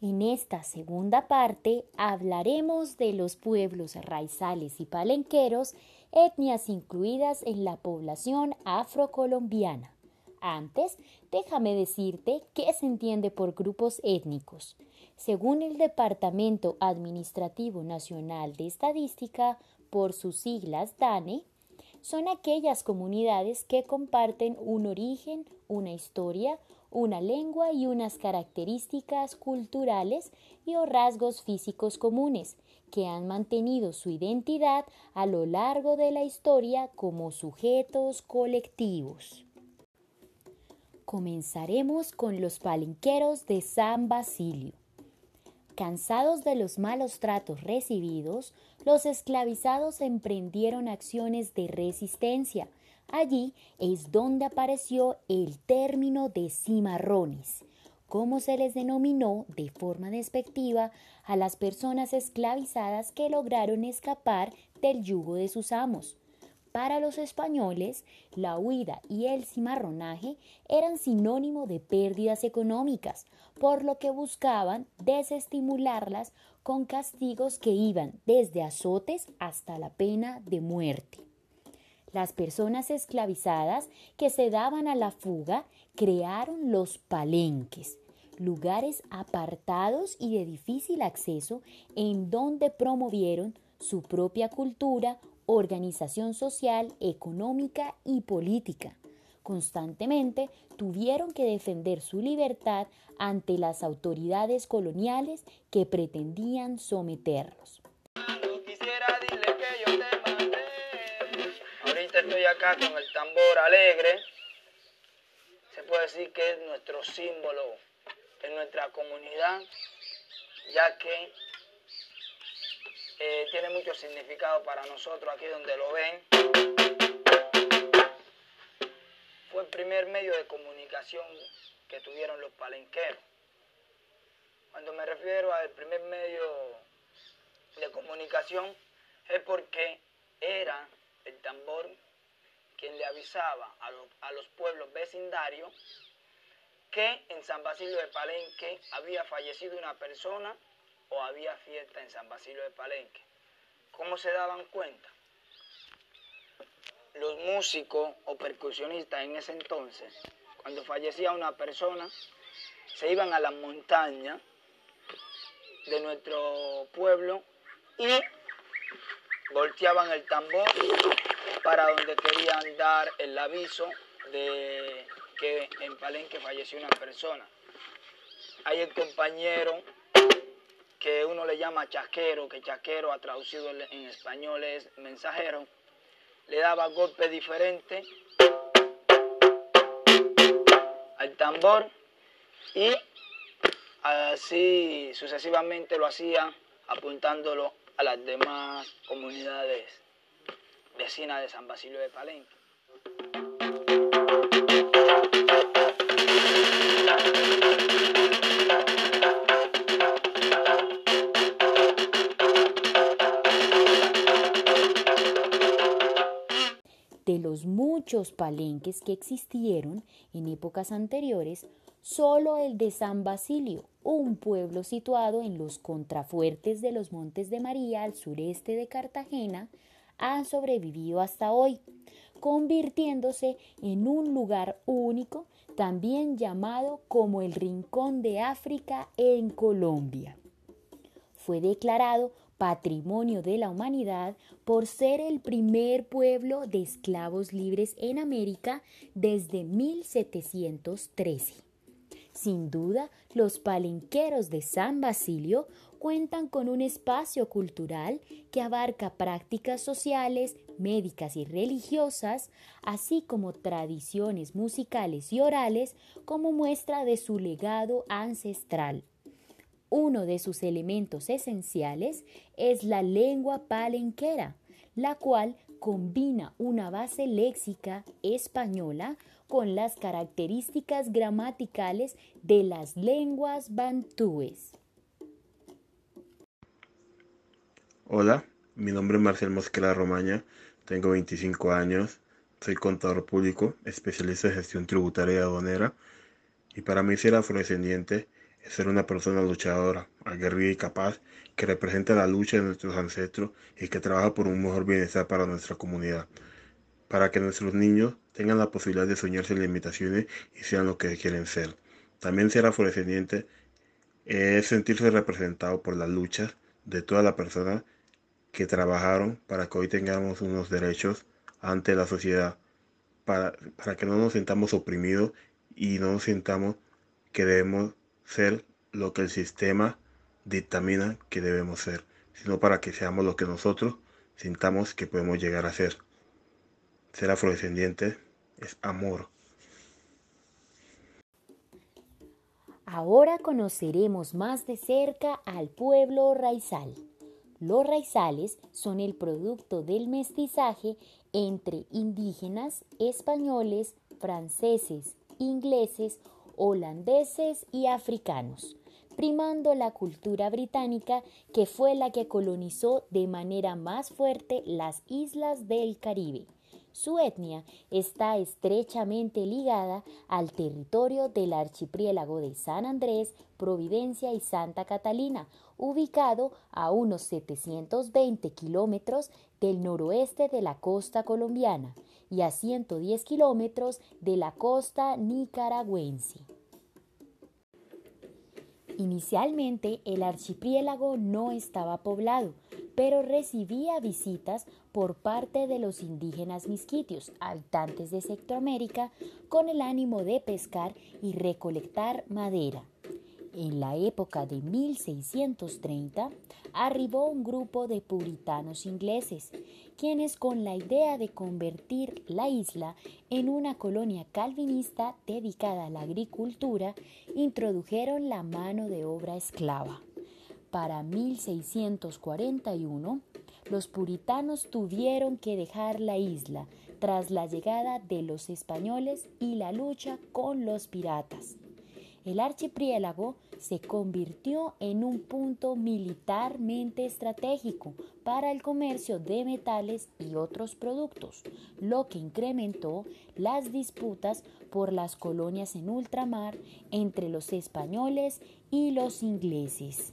En esta segunda parte hablaremos de los pueblos raizales y palenqueros, etnias incluidas en la población afrocolombiana. Antes, déjame decirte qué se entiende por grupos étnicos. Según el Departamento Administrativo Nacional de Estadística, por sus siglas DANE, son aquellas comunidades que comparten un origen, una historia, una lengua y unas características culturales y o rasgos físicos comunes que han mantenido su identidad a lo largo de la historia como sujetos colectivos. Comenzaremos con los palenqueros de San Basilio. Cansados de los malos tratos recibidos, los esclavizados emprendieron acciones de resistencia. Allí es donde apareció el término de cimarrones, como se les denominó de forma despectiva a las personas esclavizadas que lograron escapar del yugo de sus amos. Para los españoles, la huida y el cimarronaje eran sinónimo de pérdidas económicas, por lo que buscaban desestimularlas con castigos que iban desde azotes hasta la pena de muerte. Las personas esclavizadas que se daban a la fuga crearon los palenques, lugares apartados y de difícil acceso en donde promovieron su propia cultura, organización social, económica y política. Constantemente tuvieron que defender su libertad ante las autoridades coloniales que pretendían someterlos. Acá con el tambor alegre. Se puede decir que es nuestro símbolo en nuestra comunidad, ya que eh, tiene mucho significado para nosotros aquí donde lo ven. Fue el primer medio de comunicación que tuvieron los palenqueros. Cuando me refiero al primer medio de comunicación es porque era el tambor quien le avisaba a los, a los pueblos vecindarios que en San Basilio de Palenque había fallecido una persona o había fiesta en San Basilio de Palenque. ¿Cómo se daban cuenta? Los músicos o percusionistas en ese entonces, cuando fallecía una persona, se iban a la montaña de nuestro pueblo y volteaban el tambor para donde querían dar el aviso de que en Palenque falleció una persona. Hay el compañero que uno le llama chasquero, que chasquero ha traducido en español es mensajero, le daba golpes diferentes al tambor y así sucesivamente lo hacía apuntándolo a las demás comunidades vecinas de San Basilio de Palenque. De los muchos palenques que existieron en épocas anteriores, solo el de San Basilio, un pueblo situado en los contrafuertes de los Montes de María al sureste de Cartagena, ha sobrevivido hasta hoy, convirtiéndose en un lugar único, también llamado como el Rincón de África en Colombia. Fue declarado Patrimonio de la Humanidad por ser el primer pueblo de esclavos libres en América desde 1713. Sin duda, los palenqueros de San Basilio cuentan con un espacio cultural que abarca prácticas sociales, médicas y religiosas, así como tradiciones musicales y orales como muestra de su legado ancestral. Uno de sus elementos esenciales es la lengua palenquera, la cual combina una base léxica española con las características gramaticales de las lenguas bantúes. Hola, mi nombre es Marcel Mosquera Romaña, tengo 25 años, soy contador público, especialista en gestión tributaria y aduanera, y para mí ser afrodescendiente es ser una persona luchadora, aguerrida y capaz, que representa la lucha de nuestros ancestros y que trabaja por un mejor bienestar para nuestra comunidad, para que nuestros niños tengan la posibilidad de soñar sin limitaciones y sean lo que quieren ser. También ser afrodescendiente es sentirse representado por las luchas de todas las personas que trabajaron para que hoy tengamos unos derechos ante la sociedad, para, para que no nos sintamos oprimidos y no nos sintamos que debemos ser lo que el sistema dictamina que debemos ser, sino para que seamos lo que nosotros sintamos que podemos llegar a ser. Ser afrodescendiente es amor. Ahora conoceremos más de cerca al pueblo raizal. Los raizales son el producto del mestizaje entre indígenas, españoles, franceses, ingleses, holandeses y africanos, primando la cultura británica que fue la que colonizó de manera más fuerte las islas del Caribe. Su etnia está estrechamente ligada al territorio del archipiélago de San Andrés, Providencia y Santa Catalina, ubicado a unos 720 kilómetros del noroeste de la costa colombiana y a 110 kilómetros de la costa nicaragüense. Inicialmente el archipiélago no estaba poblado, pero recibía visitas por parte de los indígenas misquitios, habitantes de Centroamérica, con el ánimo de pescar y recolectar madera. En la época de 1630 arribó un grupo de puritanos ingleses, quienes con la idea de convertir la isla en una colonia calvinista dedicada a la agricultura, introdujeron la mano de obra esclava. Para 1641, los puritanos tuvieron que dejar la isla tras la llegada de los españoles y la lucha con los piratas el archipiélago se convirtió en un punto militarmente estratégico para el comercio de metales y otros productos, lo que incrementó las disputas por las colonias en ultramar entre los españoles y los ingleses.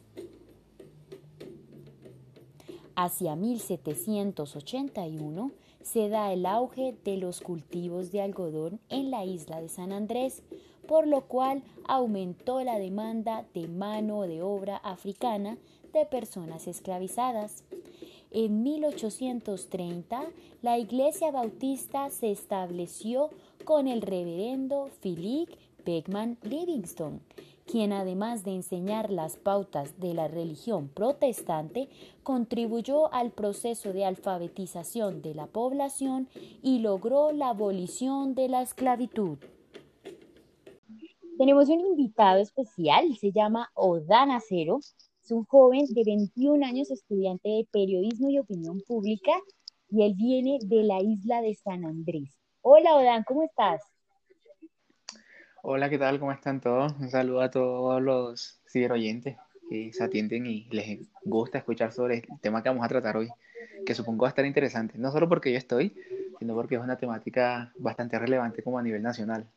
Hacia 1781 se da el auge de los cultivos de algodón en la isla de San Andrés, por lo cual aumentó la demanda de mano de obra africana de personas esclavizadas. En 1830, la Iglesia Bautista se estableció con el reverendo Philip Beckman Livingston, quien además de enseñar las pautas de la religión protestante, contribuyó al proceso de alfabetización de la población y logró la abolición de la esclavitud. Tenemos un invitado especial, se llama Odana Cero, es un joven de 21 años, estudiante de periodismo y opinión pública, y él viene de la isla de San Andrés. Hola Odan, ¿cómo estás? Hola, ¿qué tal? ¿Cómo están todos? Un saludo a todos los ciberoyentes que se atienden y les gusta escuchar sobre el tema que vamos a tratar hoy, que supongo va a estar interesante, no solo porque yo estoy, sino porque es una temática bastante relevante como a nivel nacional.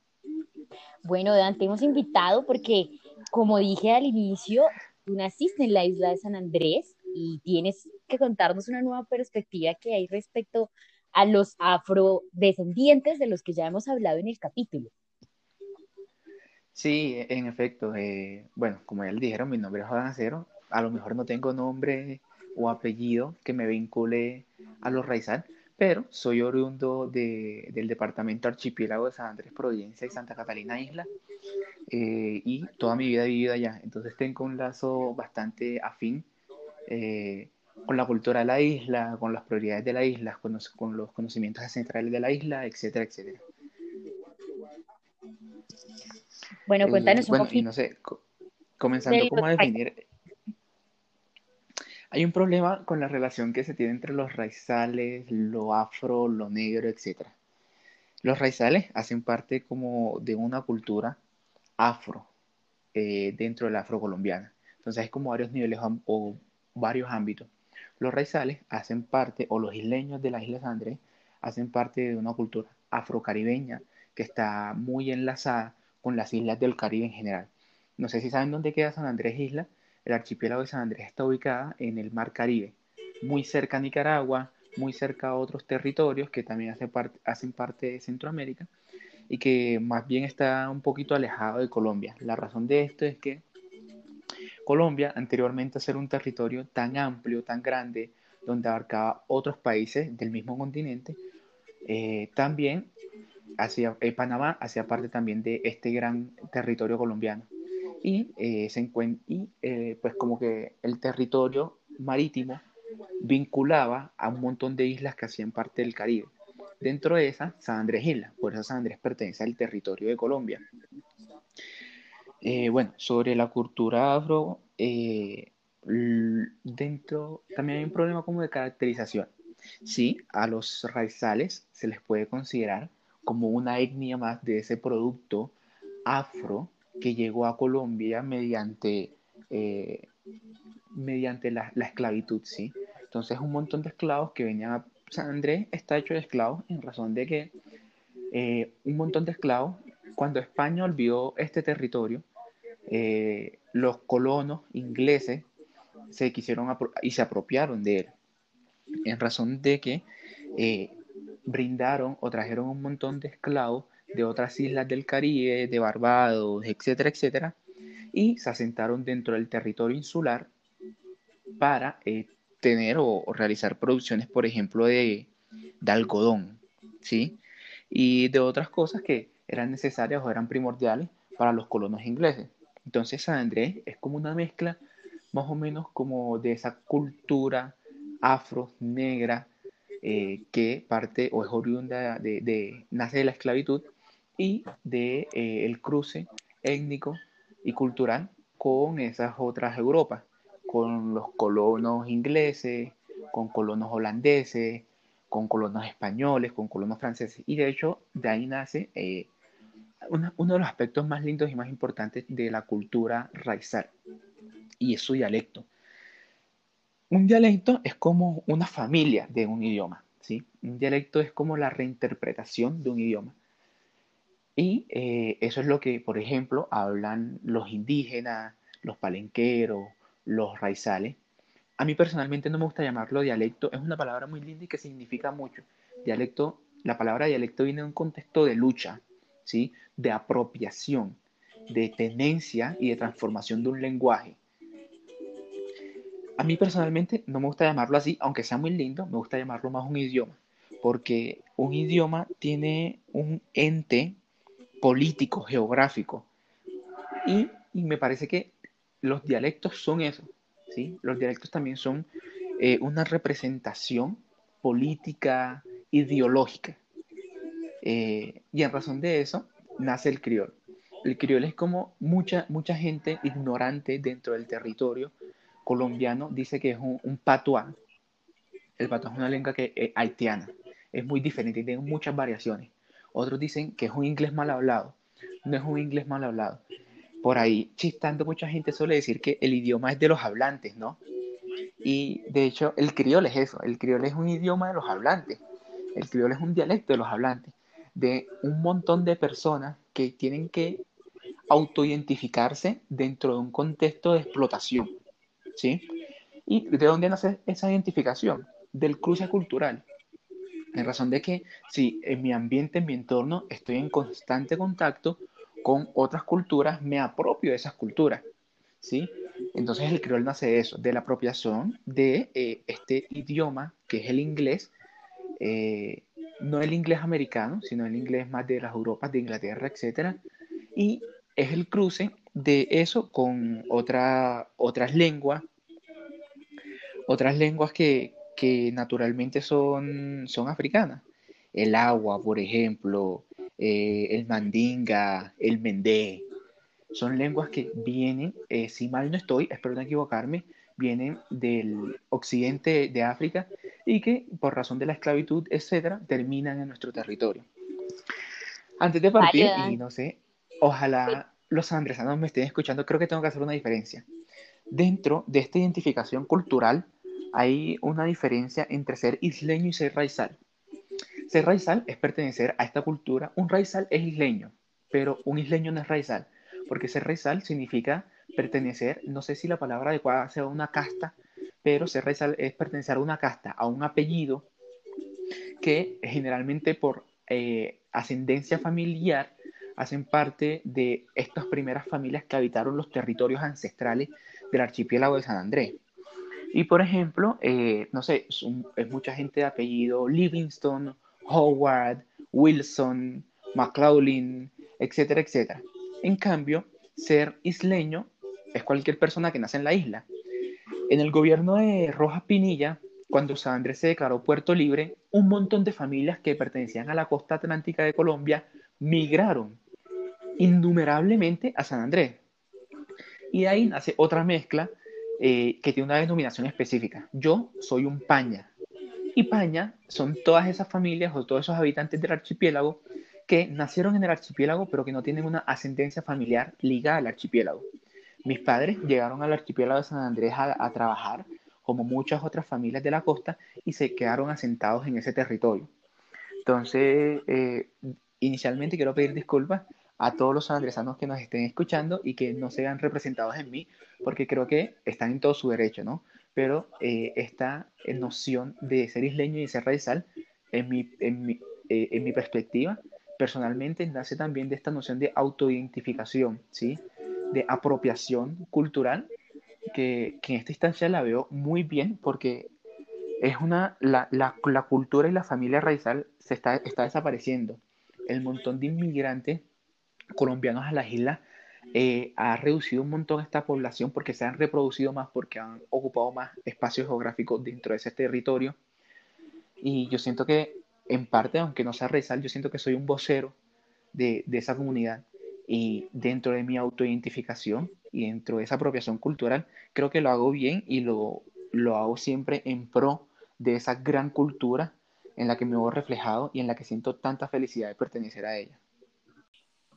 Bueno, Dan, te hemos invitado porque, como dije al inicio, tú naciste en la isla de San Andrés y tienes que contarnos una nueva perspectiva que hay respecto a los afrodescendientes de los que ya hemos hablado en el capítulo. Sí, en efecto. Eh, bueno, como ya le dijeron, mi nombre es Juan Acero. A lo mejor no tengo nombre o apellido que me vincule a los raizal, pero soy oriundo del departamento archipiélago de San Andrés, Providencia y Santa Catalina Isla, eh, y toda mi vida he vivido allá. Entonces tengo un lazo bastante afín eh, con la cultura de la isla, con las prioridades de la isla, con los, con los conocimientos centrales de la isla, etcétera, etcétera. Bueno, cuéntanos un bueno, Y no sé, comenzando, ¿cómo a definir hay un problema con la relación que se tiene entre los raizales, lo afro, lo negro, etc. Los raizales hacen parte como de una cultura afro eh, dentro de la afrocolombiana. Entonces hay como varios niveles o varios ámbitos. Los raizales hacen parte, o los isleños de la isla San Andrés, hacen parte de una cultura afrocaribeña que está muy enlazada con las islas del Caribe en general. no sé si saben dónde queda San Andrés Isla. El archipiélago de San Andrés está ubicada en el Mar Caribe, muy cerca a Nicaragua, muy cerca a otros territorios que también hacen parte, de Centroamérica y que más bien está un poquito alejado de Colombia. La razón de esto es que Colombia, anteriormente a ser un territorio tan amplio, tan grande, donde abarcaba otros países del mismo continente, eh, también hacia, eh, Panamá hacía parte también de este gran territorio colombiano. Y, eh, se y pues como que el territorio marítimo vinculaba a un montón de islas que hacían parte del Caribe. Dentro de esa, San Andrés Isla, por eso San Andrés pertenece al territorio de Colombia. Eh, bueno, sobre la cultura afro, eh, dentro también hay un problema como de caracterización. Sí, a los raizales se les puede considerar como una etnia más de ese producto afro que llegó a Colombia mediante, eh, mediante la, la, esclavitud, ¿sí? Entonces un montón de esclavos que venían a San Andrés está hecho de esclavos en razón de que eh, un montón de esclavos, cuando España olvidó este territorio, eh, los colonos ingleses se quisieron y se apropiaron de él, en razón de que brindaron o trajeron un montón de esclavos de otras islas del Caribe, de Barbados, etcétera, etcétera, y se asentaron dentro del territorio insular para tener o, realizar producciones, por ejemplo, de, algodón, ¿sí? Y de otras cosas que eran necesarias o eran primordiales para los colonos ingleses. Entonces San Andrés es como una mezcla más o menos como de esa cultura afro, negra, eh, que parte o es oriunda de, nace de la esclavitud y de eh, cruce étnico y cultural con esas otras Europas con los colonos ingleses, con colonos holandeses, con colonos españoles, con colonos franceses. Y de hecho, de ahí nace eh, uno de los aspectos más lindos y más importantes de la cultura raizal, y es su dialecto. Un dialecto es como una familia de un idioma, ¿sí? Un dialecto es como la reinterpretación de un idioma. Y eh, eso es lo que, por ejemplo, hablan los indígenas, los palenqueros, los raizales. A mí personalmente no me gusta llamarlo dialecto, es una palabra muy linda y que significa mucho. Dialecto, la palabra dialecto viene de un contexto de lucha, ¿sí? de apropiación, de tenencia y de transformación de un lenguaje. A mí personalmente no me gusta llamarlo así, aunque sea muy lindo, me gusta llamarlo más un idioma, porque un idioma tiene un ente político, geográfico, y, y me parece que los dialectos son eso, ¿sí? Los dialectos también son eh, una representación política, ideológica. Eh, y en razón de eso nace el criol. El criol es como mucha, mucha gente ignorante dentro del territorio colombiano dice que es un, un. El patuá es una lengua que, es haitiana, es muy diferente, tiene muchas variaciones. Otros dicen que es un inglés mal hablado. No es un inglés mal hablado por ahí chistando mucha gente suele decir que el idioma es de los hablantes, ¿no? Y de hecho el criol es eso, el criol es un idioma de los hablantes, el criol es un dialecto de los hablantes, de un montón de personas que tienen que autoidentificarse dentro de un contexto de explotación, ¿sí? ¿Y de dónde nace esa identificación? Del cruce cultural. En razón de que si en mi ambiente, en mi entorno, estoy en constante contacto con otras culturas, me apropio de esas culturas, ¿sí? Entonces el criol nace de eso, de la apropiación de eh, este idioma que es el inglés, eh, no el inglés americano, sino el inglés más de las Europas, de Inglaterra, etc. Y es el cruce de eso con otra, otras lenguas, otras lenguas que, que naturalmente son, son africanas. El agua, por ejemplo, eh, el mandinga, el mendé. Son lenguas que vienen, eh, si mal no estoy, espero no equivocarme, vienen del occidente de África y que por razón de la esclavitud, etcétera, terminan en nuestro territorio. Antes de partir, y no sé, ojalá los andresanos me estén escuchando, creo que tengo que hacer una diferencia. Dentro de esta identificación cultural hay una diferencia entre ser isleño y ser raizal. Ser raizal es pertenecer a esta cultura. Un raizal es isleño, pero un isleño no es raizal, porque ser raizal significa pertenecer, no sé si la palabra adecuada sea una casta, pero ser raizal es pertenecer a una casta, a un apellido que generalmente por eh, ascendencia familiar hacen parte de estas primeras familias que habitaron los territorios ancestrales del archipiélago de San Andrés. Y por ejemplo, eh, no sé, es, mucha gente de apellido Livingston, Howard, Wilson, McLaughlin, etcétera, etcétera. En cambio, ser isleño es cualquier persona que nace en la isla. En el gobierno de Rojas Pinilla, cuando San Andrés se declaró puerto libre, un montón de familias que pertenecían a la costa atlántica de Colombia migraron innumerablemente a San Andrés. Y de ahí nace otra mezcla eh, que tiene una denominación específica. Yo soy un paña. Y paña son todas esas familias o todos esos habitantes del archipiélago que nacieron en el archipiélago pero que no tienen una ascendencia familiar ligada al archipiélago. Mis padres llegaron al archipiélago de San Andrés a, trabajar como muchas otras familias de la costa y se quedaron asentados en ese territorio. Entonces, eh, inicialmente quiero pedir disculpas a todos los sanandresanos que nos estén escuchando y que no se representados en mí, porque creo que están en todo su derecho, ¿no? Pero eh, esta noción de ser isleño y ser raizal, en mi, en mi, eh, en mi perspectiva, personalmente nace también de esta noción de autoidentificación, ¿sí? De apropiación cultural, que, que en esta instancia la veo muy bien porque es una, la, la, la cultura y la familia raizal se está, está desapareciendo. El montón de inmigrantes colombianos a las islas eh, ha reducido un montón esta población porque se han reproducido más, porque han ocupado más espacio geográfico dentro de ese territorio. Y yo siento que, en parte, aunque no sea rezar, yo siento que soy un vocero de, de esa comunidad. Y dentro de mi autoidentificación y dentro de esa apropiación cultural, creo que lo hago bien y lo, lo hago siempre en pro de esa gran cultura en la que me veo reflejado y en la que siento tanta felicidad de pertenecer a ella.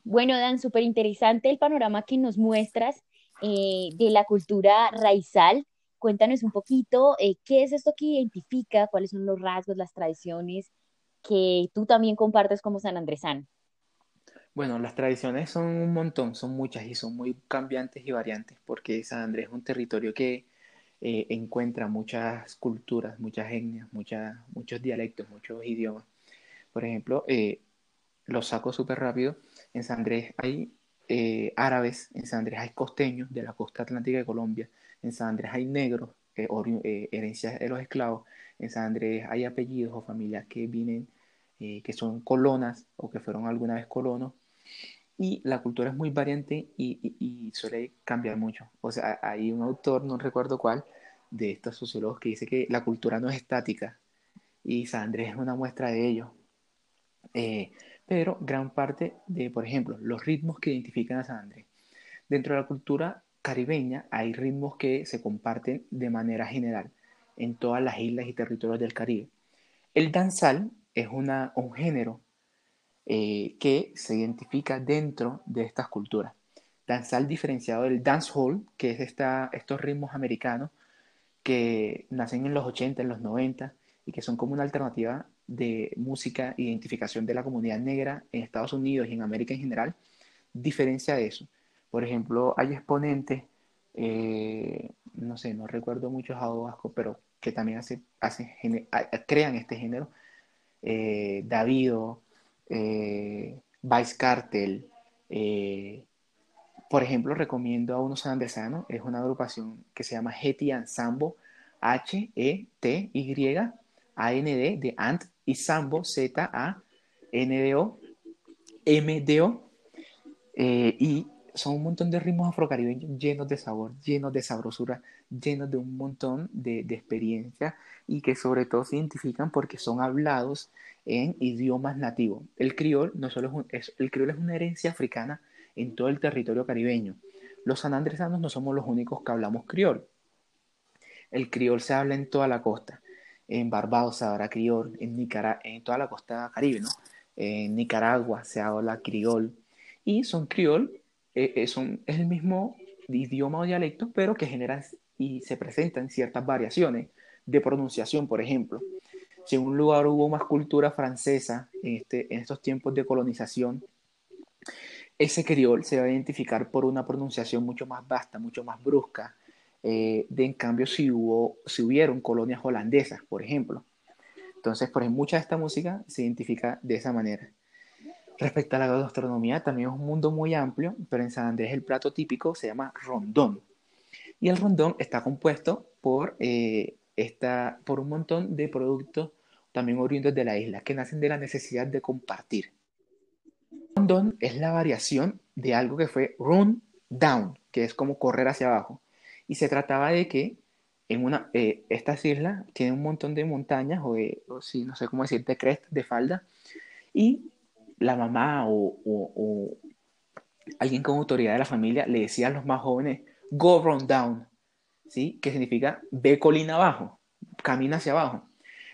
Bueno, Dan, súper interesante el panorama que nos muestras eh, de la cultura raizal. Cuéntanos un poquito eh, qué es esto que identifica, cuáles son los rasgos, las tradiciones que tú también compartes como San Andresano. Bueno, las tradiciones son un montón, son muchas y son muy cambiantes y variantes, porque San Andrés es un territorio que eh, encuentra muchas culturas, muchas etnias, muchos dialectos, muchos idiomas. Por ejemplo, lo saco súper rápido en San Andrés hay eh, árabes, en San Andrés hay costeños de la costa atlántica de Colombia, en San Andrés hay negros, eh, eh, herencias de los esclavos, en San Andrés hay apellidos o familias que vienen, que son colonas o que fueron alguna vez colonos, y la cultura es muy variante y, suele cambiar mucho. O sea, hay un autor, no recuerdo cuál, de estos sociólogos que dice que la cultura no es estática y San Andrés es una muestra de ello pero gran parte de, por ejemplo, los ritmos que identifican a San Andrés. Dentro de la cultura caribeña hay ritmos que se comparten de manera general en todas las islas y territorios del Caribe. El danzal es una, un género eh, que se identifica dentro de estas culturas. Danzal diferenciado del dancehall, que es esta, estos ritmos americanos que nacen en los 80, en los 90 y que son como una alternativa de música, identificación de la comunidad negra en Estados Unidos y en América en general, diferencia de eso. Por ejemplo, hay exponentes, eh, no sé, no recuerdo muchos vasco, pero que también hace, crean este género. Eh, Davido, eh, Vice Cartel, eh, por ejemplo, recomiendo a unos sanandresanos, es una agrupación que se llama Heti Ensambo, H-E-T-Y, A-N-D, de Ant y Sambo, Z-A-N-D-O, M-D-O, eh, y son un montón de ritmos afrocaribeños llenos de sabor, llenos de sabrosura, llenos de un montón de, de experiencia y que sobre todo se identifican porque son hablados en idiomas nativos. El criol no solo es, el criol es una herencia africana en todo el territorio caribeño. Los sanandresanos no somos los únicos que hablamos criol. El criol se habla en toda la costa en Barbados se habla criol, en, Nicaragua, en toda la costa caribe, ¿no? En Nicaragua se habla criol, y son criol, eh, eh, son, es el mismo idioma o dialecto, pero que genera y se presentan ciertas variaciones de pronunciación, por ejemplo. Si en un lugar hubo más cultura francesa en, este, en estos tiempos de colonización, ese criol se va a identificar por una pronunciación mucho más vasta, mucho más brusca, eh, de en cambio si, hubo, si hubieron colonias holandesas, por ejemplo. Entonces, por ejemplo, mucha de esta música se identifica de esa manera. Respecto a la gastronomía, también es un mundo muy amplio, pero en San Andrés el plato típico se llama rondón. Y el rondón está compuesto por, eh, esta, por un montón de productos también oriundos de la isla, que nacen de la necesidad de compartir. Rondón es la variación de algo que fue run down, que es como correr hacia abajo. Y se trataba de que en una, eh, estas islas tienen un montón de montañas, o, de, o no sé cómo decir, de crest, de falda, y la mamá o, o, alguien con autoridad de la familia le decía a los más jóvenes, go run down, ¿sí? Que significa ve colina abajo, camina hacia abajo.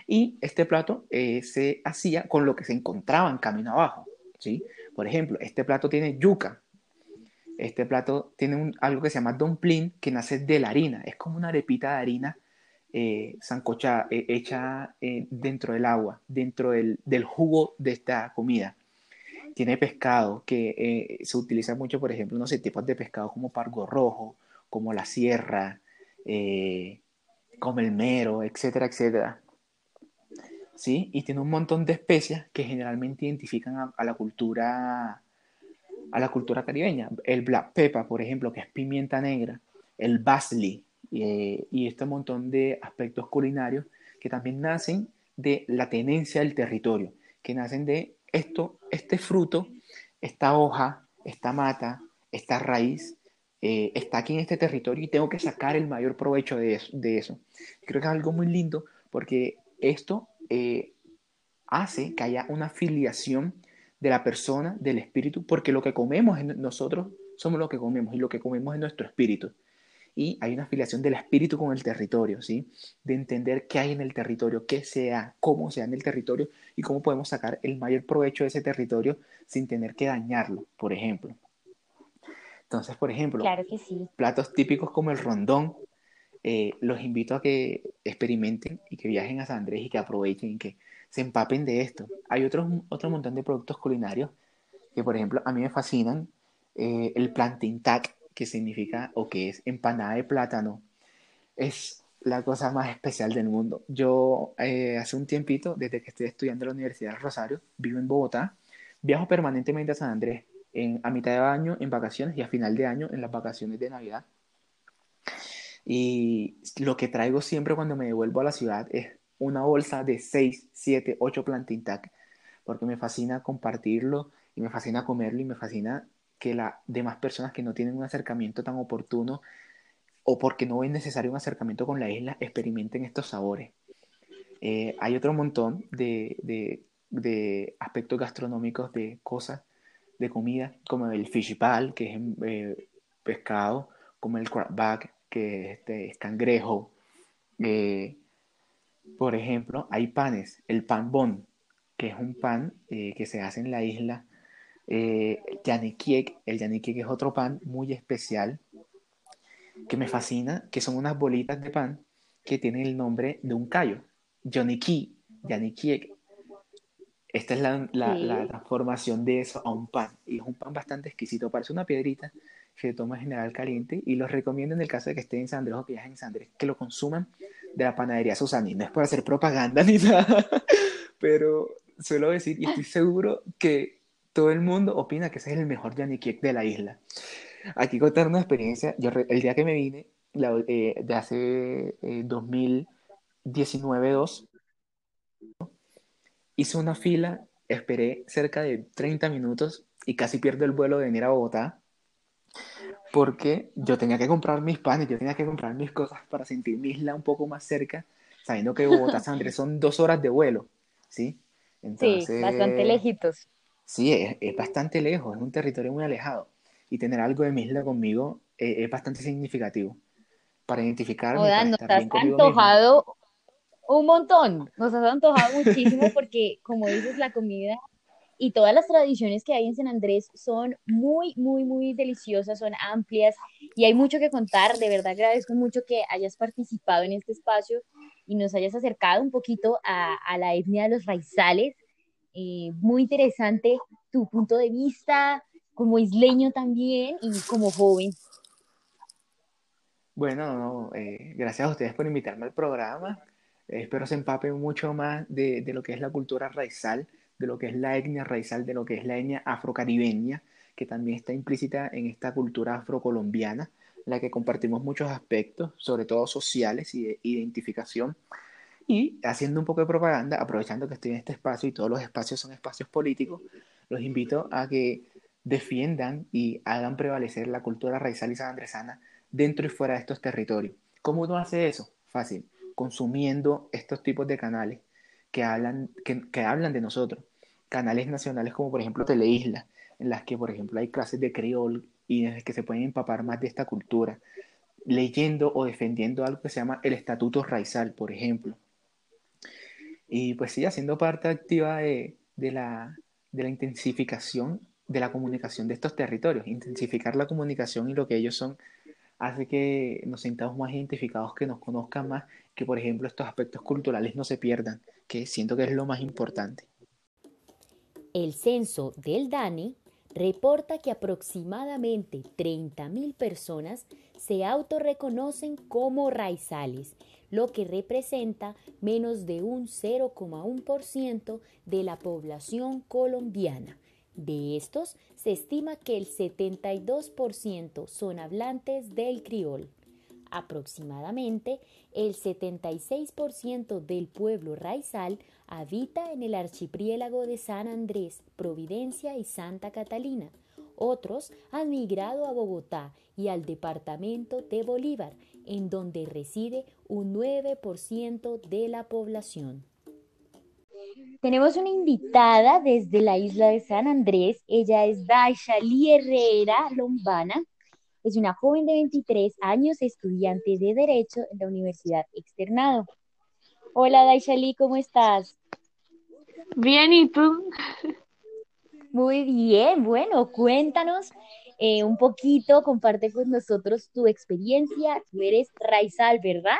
Y este plato eh, se hacía con lo que se encontraba en camino abajo, ¿sí? Por ejemplo, este plato tiene yuca. Este plato tiene un, algo que se llama dumpling, que nace de la harina. Es como una arepita de harina eh, eh, hecha dentro del agua, dentro del, del, jugo de esta comida. Tiene pescado, que se utiliza mucho, por ejemplo, no sé, tipos de pescado como pargo rojo, como la sierra, como el mero, etcétera, etcétera. ¿sí? Y tiene un montón de especias que generalmente identifican a, la cultura a la cultura caribeña. El black pepper, por ejemplo, que es pimienta negra, el basli eh, y este montón de aspectos culinarios que también nacen de la tenencia del territorio, que nacen de esto, este fruto, esta hoja, esta mata, esta raíz, eh, está aquí en este territorio y tengo que sacar el mayor provecho de eso, de eso. Creo que es algo muy lindo porque esto eh, hace que haya una filiación de la persona, del espíritu, porque lo que comemos en nosotros somos lo que comemos y lo que comemos es nuestro espíritu. Y hay una filiación del espíritu con el territorio, ¿sí? De entender qué hay en el territorio, qué sea, cómo sea en el territorio y cómo podemos sacar el mayor provecho de ese territorio sin tener que dañarlo, por ejemplo. Entonces, por ejemplo, platos típicos como el rondón, eh, los invito a que experimenten y que viajen a San Andrés y que aprovechen y que se empapen de esto. Hay otros, otro montón de productos culinarios que, por ejemplo, a mí me fascinan. Eh, el plantain tac, que significa o que es empanada de plátano, es la cosa más especial del mundo. Yo eh, hace un tiempito, desde que estoy estudiando en la Universidad de Rosario, vivo en Bogotá, viajo permanentemente a San Andrés, en, a mitad de año en vacaciones y a final de año en las vacaciones de Navidad. Y lo que traigo siempre cuando me devuelvo a la ciudad es una bolsa de 6, 7, 8 plantintac, porque me fascina compartirlo y me fascina comerlo y me fascina que las demás personas que no tienen un acercamiento tan oportuno o porque no es necesario un acercamiento con la isla experimenten estos sabores. Eh, hay otro montón de, de, aspectos gastronómicos de cosas, de comida, como el fish ball, que es eh, pescado, como el crabback, que este, es cangrejo. Eh, por ejemplo, hay panes, el pan bon, que es un pan eh, que se hace en la isla. Eh, yanikiek, el yanikiek es otro pan muy especial que me fascina, que son unas bolitas de pan que tienen el nombre de un callo. Yoniki, yanikiek. Esta es la, la, la, transformación de eso a un pan. Y es un pan bastante exquisito. Parece una piedrita que toma general caliente y los recomiendo en el caso de que estén en San Andrés o que viajen en San Andrés, que lo consuman de la panadería Susani. No es por hacer propaganda ni nada, pero suelo decir y estoy seguro que todo el mundo opina que ese es el mejor yanikiek de la isla. Aquí contar una experiencia. Yo el día que me vine, eh, de hace 2019-2, eh, hice una fila, esperé cerca de 30 minutos y casi pierdo el vuelo de venir a Bogotá porque yo tenía que comprar mis panes, yo tenía que comprar mis cosas para sentir mi isla un poco más cerca, sabiendo que Bogotá San Andrés son dos horas de vuelo, ¿sí? sí, bastante lejitos. Sí, es, bastante lejos, es un territorio muy alejado. Y tener algo de mi isla conmigo eh, es bastante significativo para identificarme. Oda, nos has antojado un montón, nos has antojado muchísimo porque, como dices, la comida y todas las tradiciones que hay en San Andrés son muy, muy, muy deliciosas, son amplias y hay mucho que contar. De verdad agradezco mucho que hayas participado en este espacio y nos hayas acercado un poquito a, la etnia de los raizales. Eh, muy interesante tu punto de vista, como isleño también y como joven. Bueno, eh, gracias a ustedes por invitarme al programa. espero se empapen mucho más de, de, lo que es la cultura raizal, de lo que es la etnia raizal, de lo que es la etnia afrocaribeña, que también está implícita en esta cultura afrocolombiana, en la que compartimos muchos aspectos, sobre todo sociales y de identificación. Y haciendo un poco de propaganda, aprovechando que estoy en este espacio y todos los espacios son espacios políticos, los invito a que defiendan y hagan prevalecer la cultura raizal y sanandresana dentro y fuera de estos territorios. ¿Cómo uno hace eso? Fácil, consumiendo estos tipos de canales que hablan, que, hablan de nosotros. Canales nacionales como por ejemplo Teleisla, en las que por ejemplo hay clases de criol y en las que se pueden empapar más de esta cultura, leyendo o defendiendo algo que se llama el Estatuto Raizal, por ejemplo. Y pues sí, haciendo parte activa de, la, de la intensificación de la comunicación de estos territorios, intensificar la comunicación y lo que ellos son hace que nos sintamos más identificados, que nos conozcan más, que por ejemplo estos aspectos culturales no se pierdan, que siento que es lo más importante. El censo del DANE reporta que aproximadamente 30.000 personas se autorreconocen como raizales, lo que representa menos de un 0,1% de la población colombiana. De estos, se estima que el 72% son hablantes del criol. Aproximadamente el 76% del pueblo raizal habita en el archipiélago de San Andrés, Providencia y Santa Catalina. Otros han migrado a Bogotá y al departamento de Bolívar, en donde reside un 9% de la población. Tenemos una invitada desde la isla de San Andrés. Ella es Daishali Herrera Lombana. Es una joven de 23 años, estudiante de Derecho en la Universidad Externado. Hola Daishali, ¿cómo estás? Bien, ¿y tú? Muy bien, bueno, cuéntanos eh, un poquito, comparte con nosotros tu experiencia. Tú eres Raizal, ¿verdad?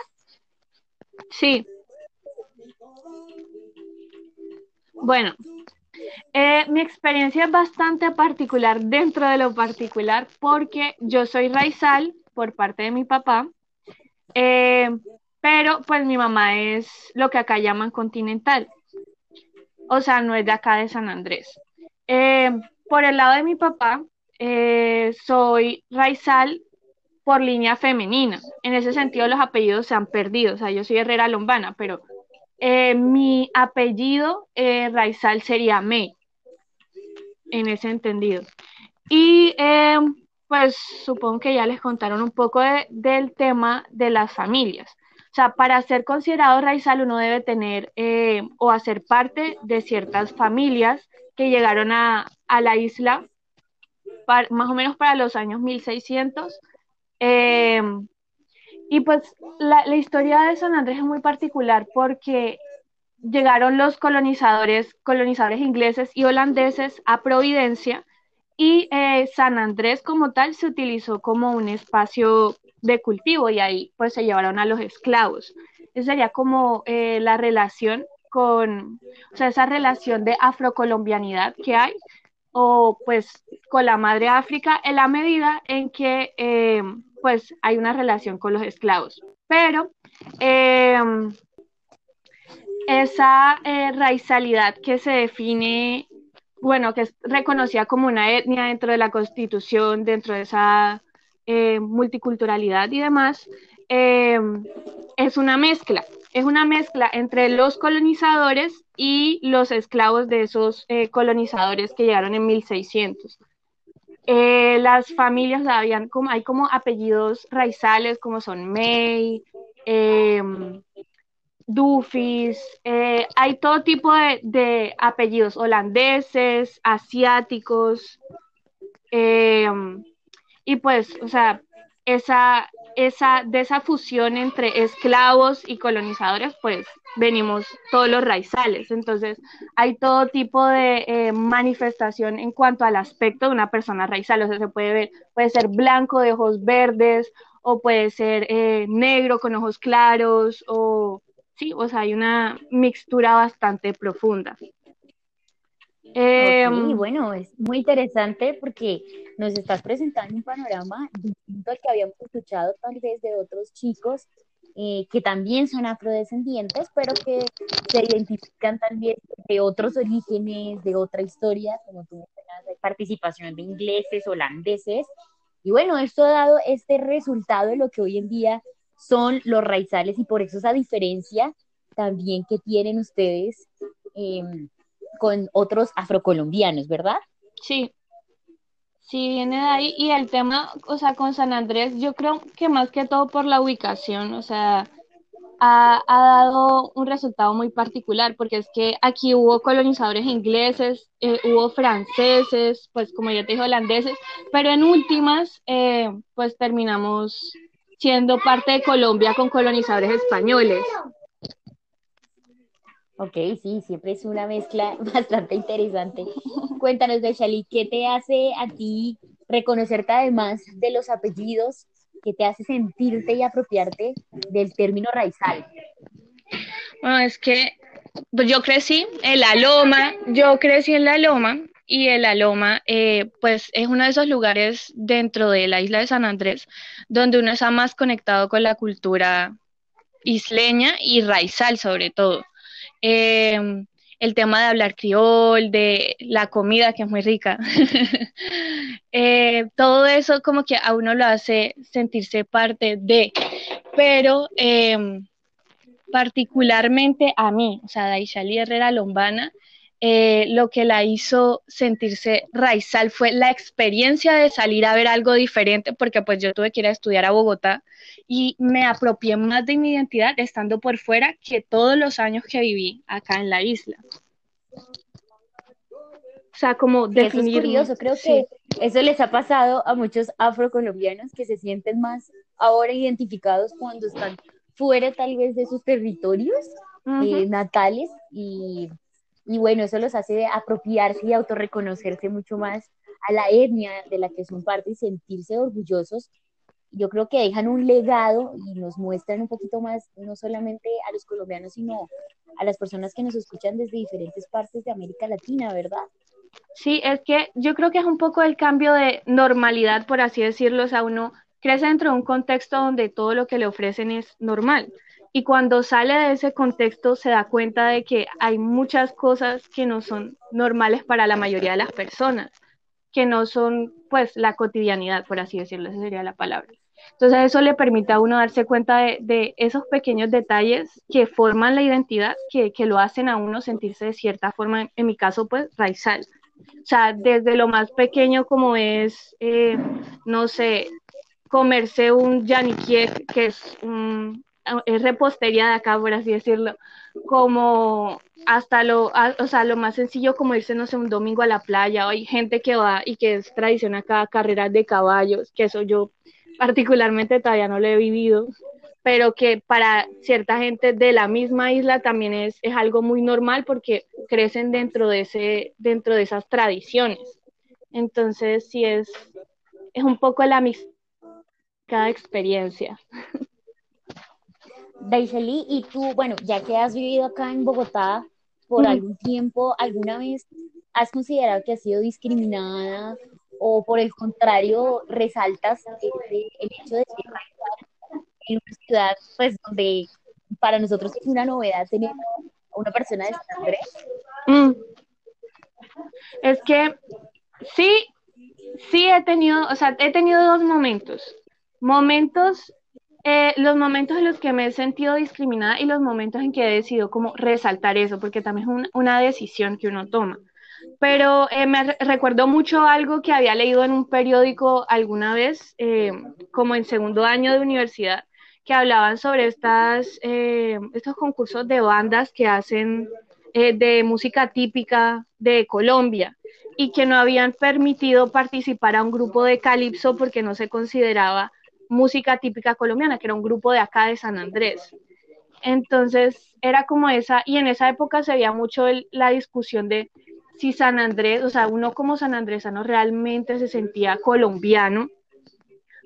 Sí. Bueno, eh, mi experiencia es bastante particular dentro de lo particular porque yo soy raizal por parte de mi papá, eh, pero pues mi mamá es lo que acá llaman continental, o sea, no es de acá de San Andrés. Eh, por el lado de mi papá, soy raizal por línea femenina. En ese sentido, los apellidos se han perdido. O sea, yo soy Herrera Lombana, pero eh, mi apellido eh, raizal sería May, en ese entendido. Y eh, pues supongo que ya les contaron un poco del tema de las familias. Sea, para ser considerado raizal uno debe tener o hacer parte de ciertas familias que llegaron a, la isla más o menos para los años 1600. Y pues la, historia de San Andrés es muy particular porque llegaron los colonizadores, colonizadores ingleses y holandeses a Providencia y eh, San Andrés como tal se utilizó como un espacio de cultivo y ahí pues se llevaron a los esclavos. Esa sería como eh, la relación con, o sea, esa relación de afrocolombianidad que hay o pues con la madre África en la medida en que eh, pues hay una relación con los esclavos. Pero em, esa eh, raizalidad que se define, bueno, que es reconocida como una etnia dentro de la constitución, dentro de esa eh, multiculturalidad y demás, em, es una mezcla, es una mezcla entre los colonizadores y los esclavos de esos eh, colonizadores que llegaron en 1600. Eh, las familias habían como, hay como apellidos raizales como son May, eh, Dufis, eh, hay todo tipo de, apellidos holandeses, asiáticos, y pues, o sea, esa, esa, de esa fusión entre esclavos y colonizadores, pues venimos todos los raizales. Entonces, hay todo tipo de eh, manifestación en cuanto al aspecto de una persona raizal. O sea, se puede ver, puede ser blanco de ojos verdes, o puede ser eh, negro con ojos claros, o sí, o sea, hay una mixtura bastante profunda. Eh, bueno, es muy interesante porque nos estás presentando un panorama distinto al que habíamos escuchado tal vez de otros chicos eh, que también son afrodescendientes, pero que se identifican también de otros orígenes, de otra historia, como tú mencionas, de participación de ingleses, holandeses. Y bueno, esto ha dado este resultado de lo que hoy en día son los raizales y por eso esa diferencia también que tienen ustedes em, con otros afrocolombianos, ¿verdad? Sí, Sí, viene de ahí. Y el tema, o sea, con San Andrés, yo creo que más que todo por la ubicación, o sea, ha, dado un resultado muy particular, porque es que aquí hubo colonizadores ingleses, eh, hubo franceses, pues como ya te dije, holandeses, pero en últimas, eh, pues terminamos siendo parte de Colombia con colonizadores españoles. Ok, sí, siempre es una mezcla bastante interesante. Cuéntanos, Bechali, ¿qué te hace a ti reconocerte además de los apellidos? ¿Qué te hace sentirte y apropiarte del término raizal? Bueno, es que pues, yo crecí en La Loma, yo crecí en La Loma y el La Loma, eh, pues es uno de esos lugares dentro de la isla de San Andrés donde uno está más conectado con la cultura isleña y raizal sobre todo. Em, el tema de hablar criol, de la comida que es muy rica. Eh, todo eso como que a uno lo hace sentirse parte de, pero em, particularmente a mí, o sea, Daishali Herrera Lombana, eh, lo que la hizo sentirse raizal fue la experiencia de salir a ver algo diferente, porque pues yo tuve que ir a estudiar a Bogotá y me apropié más de mi identidad estando por fuera que todos los años que viví acá en la isla. O sea, como definir. Eso es curioso, creo que eso les ha pasado a muchos afrocolombianos que se sienten más ahora identificados cuando están fuera tal vez de sus territorios eh, natales y y bueno, eso los hace apropiarse y autorreconocerse mucho más a la etnia de la que son parte y sentirse orgullosos. Yo creo que dejan un legado y nos muestran un poquito más, no solamente a los colombianos, sino a las personas que nos escuchan desde diferentes partes de América Latina, ¿verdad? Sí, es que yo creo que es un poco el cambio de normalidad, por así decirlo, o sea, uno crece dentro de un contexto donde todo lo que le ofrecen es normal y cuando sale de ese contexto se da cuenta de que hay muchas cosas que no son normales para la mayoría de las personas, que no son pues la cotidianidad, por así decirlo, esa sería la palabra. Entonces eso le permite a uno darse cuenta de, esos pequeños detalles que forman la identidad, que, lo hacen a uno sentirse de cierta forma, en, mi caso pues raizal. O sea, desde lo más pequeño como es, eh, no sé, comerse un yaniquiek, que es un, repostería de acá, por así decirlo, como hasta lo, o sea, lo más sencillo como irse, no sé, un domingo a la playa, hay gente que va y que es tradición acá, carreras de caballos, que eso yo particularmente todavía no lo he vivido, pero que para cierta gente de la misma isla también es, es algo muy normal porque crecen dentro de, ese, dentro de esas tradiciones. Entonces, sí es, es un poco la misma cada experiencia. Daiseli, y tú, bueno, ya que has vivido acá en Bogotá por algún tiempo, ¿alguna vez has considerado que has sido discriminada o por el contrario resaltas el, hecho de ser en una ciudad pues donde para nosotros es una novedad tener a una persona de San Andrés? Mm. Es que sí, sí he tenido, o sea, he tenido dos momentos. Momentos eh, los momentos en los que me he sentido discriminada y los momentos en que he decidido como resaltar eso, porque también es una decisión que uno toma. Pero eh, me recuerdo mucho algo que había leído en un periódico alguna vez, eh, como en segundo año de universidad, que hablaban sobre estas, estos concursos de bandas que hacen de música típica de Colombia y que no habían permitido participar a un grupo de calipso porque no se consideraba música típica colombiana, que era un grupo de acá de San Andrés. Entonces era como esa, y en esa época se veía mucho la discusión de si San Andrés, o sea, uno como San Andresano realmente se sentía colombiano,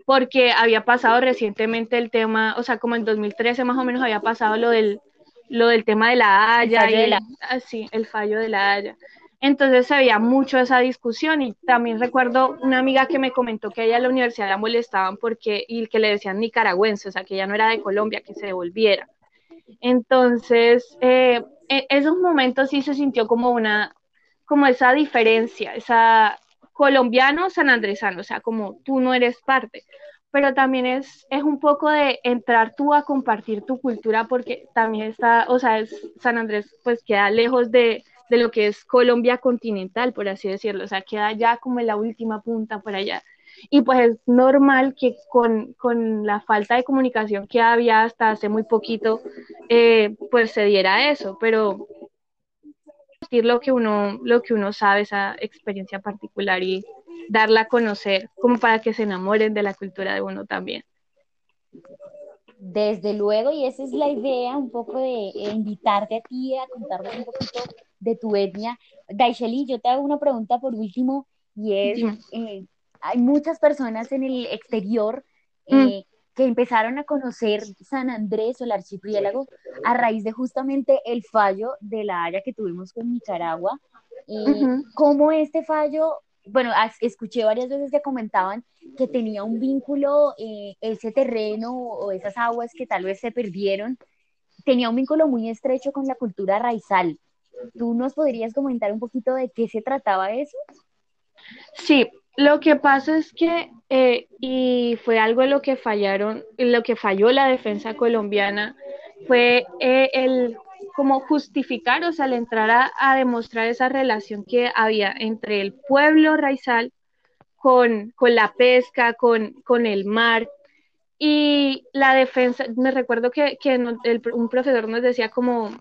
porque había pasado recientemente el tema, o sea, como en 2013 más o menos había pasado lo del, lo del tema de la Haya, y el, ah, el fallo de la Haya. Entonces se veía mucho esa discusión y también recuerdo una amiga que me comentó que a ella en la universidad la molestaban porque y que le decían nicaragüense, o sea, que ella no era de Colombia, que se devolviera. Entonces, eh, en esos momentos sí se sintió como una, como esa diferencia, esa colombiano sanandresano, o sea, como tú no eres parte, pero también es, es un poco de entrar tú a compartir tu cultura porque también está, o sea, San Andrés pues queda lejos de, de lo que es Colombia continental, por así decirlo, o sea, queda ya como en la última punta por allá. Y pues es normal que con, con la falta de comunicación que había hasta hace muy poquito, eh, pues se diera eso, pero lo que uno, lo que uno sabe, esa experiencia particular y darla a conocer, como para que se enamoren de la cultura de uno también. Desde luego, y esa es la idea, un poco de invitarte a ti a contarnos un poquito de tu etnia. Daisheli, yo te hago una pregunta por último, y es, eh, hay muchas personas en el exterior mm. eh, que empezaron a conocer San Andrés o el archipiélago a raíz de justamente el fallo de la Haya que tuvimos con Nicaragua. Y cómo este fallo, bueno, escuché varias veces que comentaban que tenía un vínculo, eh, ese terreno o esas aguas que tal vez se perdieron, tenía un vínculo muy estrecho con la cultura raizal. ¿Tú nos podrías comentar un poquito de qué se trataba eso? Sí, lo que pasa es que, eh, y fue algo en lo que fallaron, lo que falló la defensa colombiana, fue eh, el como justificar, o sea, al entrar a, demostrar esa relación que había entre el pueblo raizal con, con la pesca, con, con, el mar. Y la defensa, me recuerdo que, que un profesor nos decía como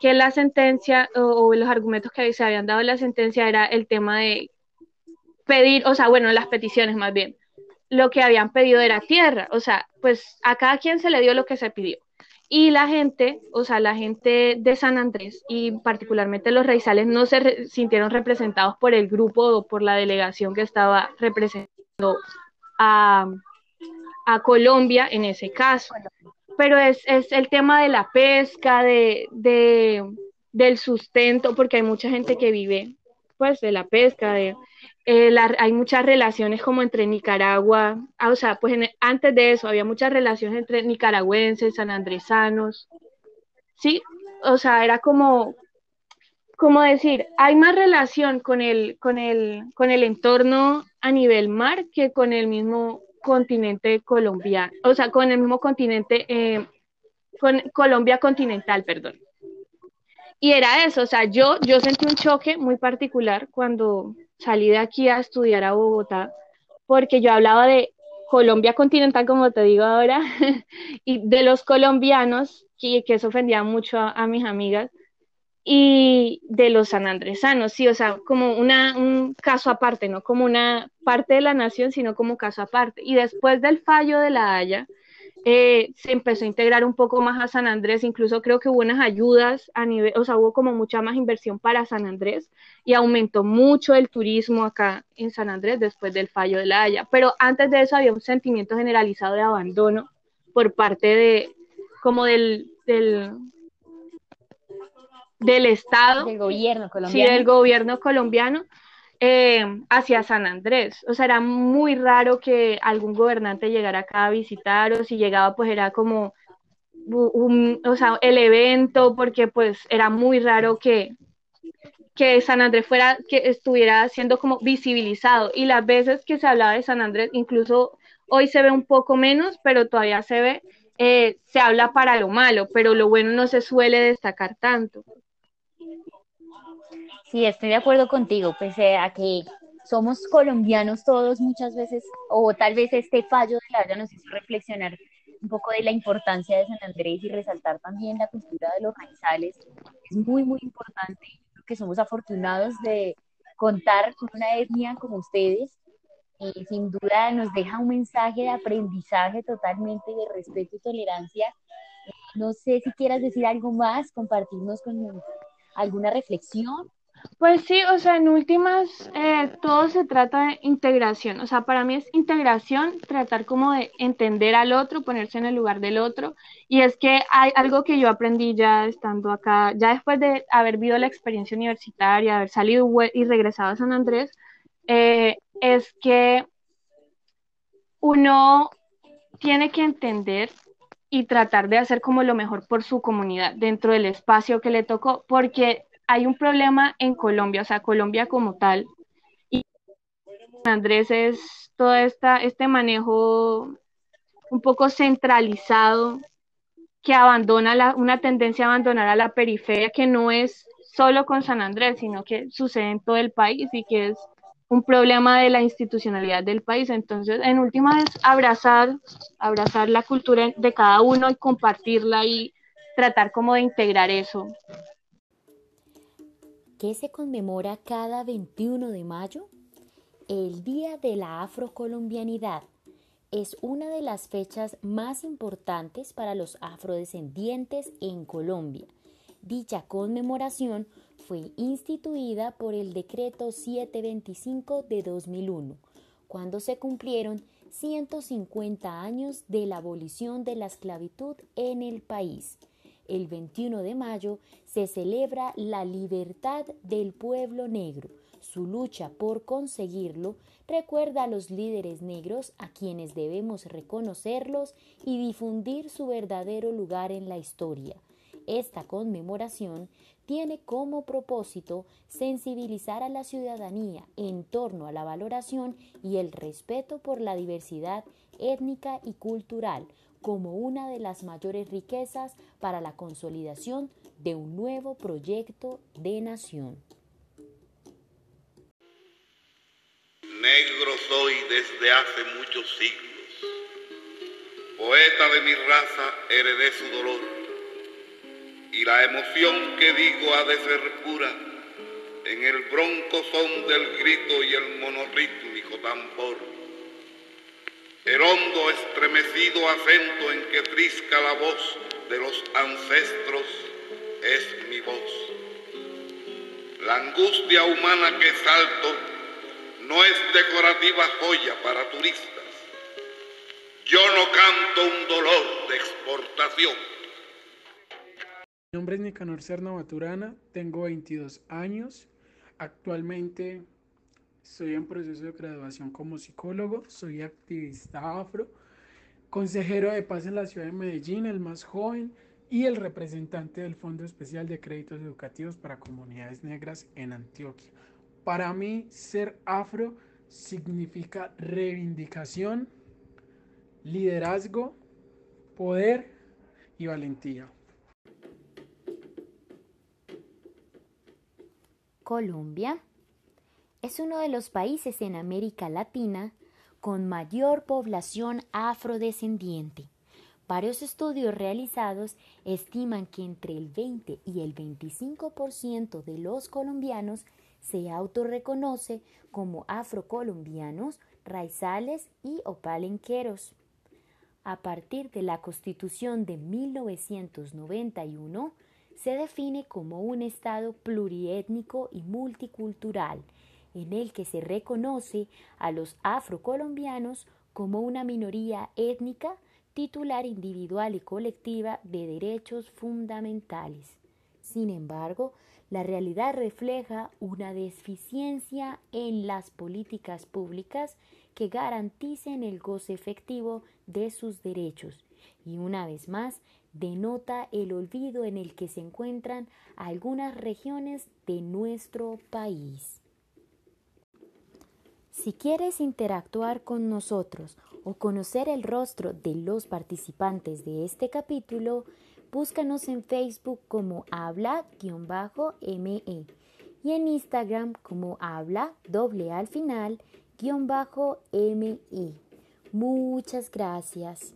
que la sentencia o, los argumentos que se habían dado en la sentencia era el tema de pedir, o sea, bueno, las peticiones más bien, lo que habían pedido era tierra, o sea, pues a cada quien se le dio lo que se pidió. Y la gente, o sea, la gente de San Andrés y particularmente los raizales no se sintieron representados por el grupo o por la delegación que estaba representando a Colombia en ese caso. Pero es, es el tema de la pesca, de, de, del sustento, porque hay mucha gente que vive pues de la pesca, de, eh, hay muchas relaciones como entre Nicaragua, ah, o sea, pues antes de eso había muchas relaciones entre nicaragüenses, sanandresanos, ¿sí? O sea, era como, como decir, hay más relación con el, con el, con el entorno a nivel mar que con el mismo continente colombiano, o sea, con el mismo continente, eh, con Colombia continental, perdón. Y era eso, o sea, yo, yo sentí un choque muy particular cuando salí de aquí a estudiar a Bogotá, porque yo hablaba de Colombia continental, como te digo ahora, y de los colombianos, que, que eso ofendía mucho a, mis amigas, y de los sanandresanos, sí, o sea, como una, un caso aparte, no como una parte de la nación, sino como caso aparte. Y después del fallo de la Haya, eh, se empezó a integrar un poco más a San Andrés, incluso creo que hubo unas ayudas a nivel, o sea, hubo como mucha más inversión para San Andrés y aumentó mucho el turismo acá en San Andrés después del fallo de la Haya. Pero antes de eso había un sentimiento generalizado de abandono por parte de, como del, del, del Estado. Del gobierno colombiano. Sí, del gobierno colombiano eh, hacia San Andrés. O sea, era muy raro que algún gobernante llegara acá a visitar o si llegaba pues era como un, o sea, el evento porque pues era muy raro que, que San Andrés fuera, que estuviera siendo como visibilizado. Y las veces que se hablaba de San Andrés, incluso hoy se ve un poco menos, pero todavía se ve, eh, se habla para lo malo, pero lo bueno no se suele destacar tanto. Sí, estoy de acuerdo contigo, pese a que somos colombianos todos muchas veces, o tal vez este fallo de la Haya nos hizo reflexionar un poco de la importancia de San Andrés y resaltar también la cultura de los raizales. Es muy, muy importante que somos afortunados de contar con una etnia como ustedes. y sin duda nos deja un mensaje de aprendizaje totalmente de respeto y tolerancia. no sé si quieras decir algo más, compartirnos con alguna reflexión Pues sí, o sea, en últimas, eh, todo se trata de integración. O sea, para mí es integración, tratar como de entender al otro, ponerse en el lugar del otro. Y es que hay algo que yo aprendí ya estando acá, ya después de haber vivido la experiencia universitaria, haber salido y regresado a San Andrés, eh, es que uno tiene que entender y tratar de hacer como lo mejor por su comunidad dentro del espacio que le tocó, porque hay un problema en Colombia, o sea, Colombia como tal, y Andrés es todo esta, este manejo un poco centralizado que abandona la, una tendencia a abandonar a la periferia que no es solo con San Andrés, sino que sucede en todo el país y que es un problema de la institucionalidad del país. Entonces, en última es abrazar, abrazar la cultura de cada uno y compartirla y tratar como de integrar eso. ¿Qué se conmemora cada 21 de mayo? El Día de la Afrocolombianidad es una de las fechas más importantes para los afrodescendientes en Colombia. Dicha conmemoración fue instituida por el decreto 725 de 2001, cuando se cumplieron 150 años de la abolición de la esclavitud en el país. El 21 de mayo se celebra la libertad del pueblo negro. Su lucha por conseguirlo recuerda a los líderes negros a quienes debemos reconocerlos y difundir su verdadero lugar en la historia. Esta conmemoración tiene como propósito sensibilizar a la ciudadanía en torno a la valoración y el respeto por la diversidad étnica y cultural como una de las mayores riquezas para la consolidación de un nuevo proyecto de nación. Negro soy desde hace muchos siglos, poeta de mi raza heredé su dolor y la emoción que digo ha de ser pura en el bronco son del grito y el monorrítmico tambor. El hondo estremecido acento en que trisca la voz de los ancestros es mi voz. La angustia humana que salto no es decorativa joya para turistas. Yo no canto un dolor de exportación. Mi nombre es Nicanor Serna Maturana, tengo 22 años. Actualmente estoy en proceso de graduación como psicólogo, soy activista afro, consejero de paz en la ciudad de Medellín, el más joven, y el representante del Fondo Especial de Créditos Educativos para Comunidades Negras en Antioquia. Para mí, ser afro significa reivindicación, liderazgo, poder y valentía. Colombia es uno de los países en América Latina con mayor población afrodescendiente. Varios estudios realizados estiman que entre el 20 y el 25% de los colombianos se autorreconoce como afrocolombianos, raizales y opalenqueros. A partir de la Constitución de 1991, se define como un Estado pluriétnico y multicultural, en el que se reconoce a los afrocolombianos como una minoría étnica titular individual y colectiva de derechos fundamentales. Sin embargo, la realidad refleja una deficiencia en las políticas públicas que garanticen el goce efectivo de sus derechos y una vez más denota el olvido en el que se encuentran algunas regiones de nuestro país. Si quieres interactuar con nosotros o conocer el rostro de los participantes de este capítulo, búscanos en Facebook como habla-me y en Instagram como habla doble al final guion bajo me. Muchas gracias.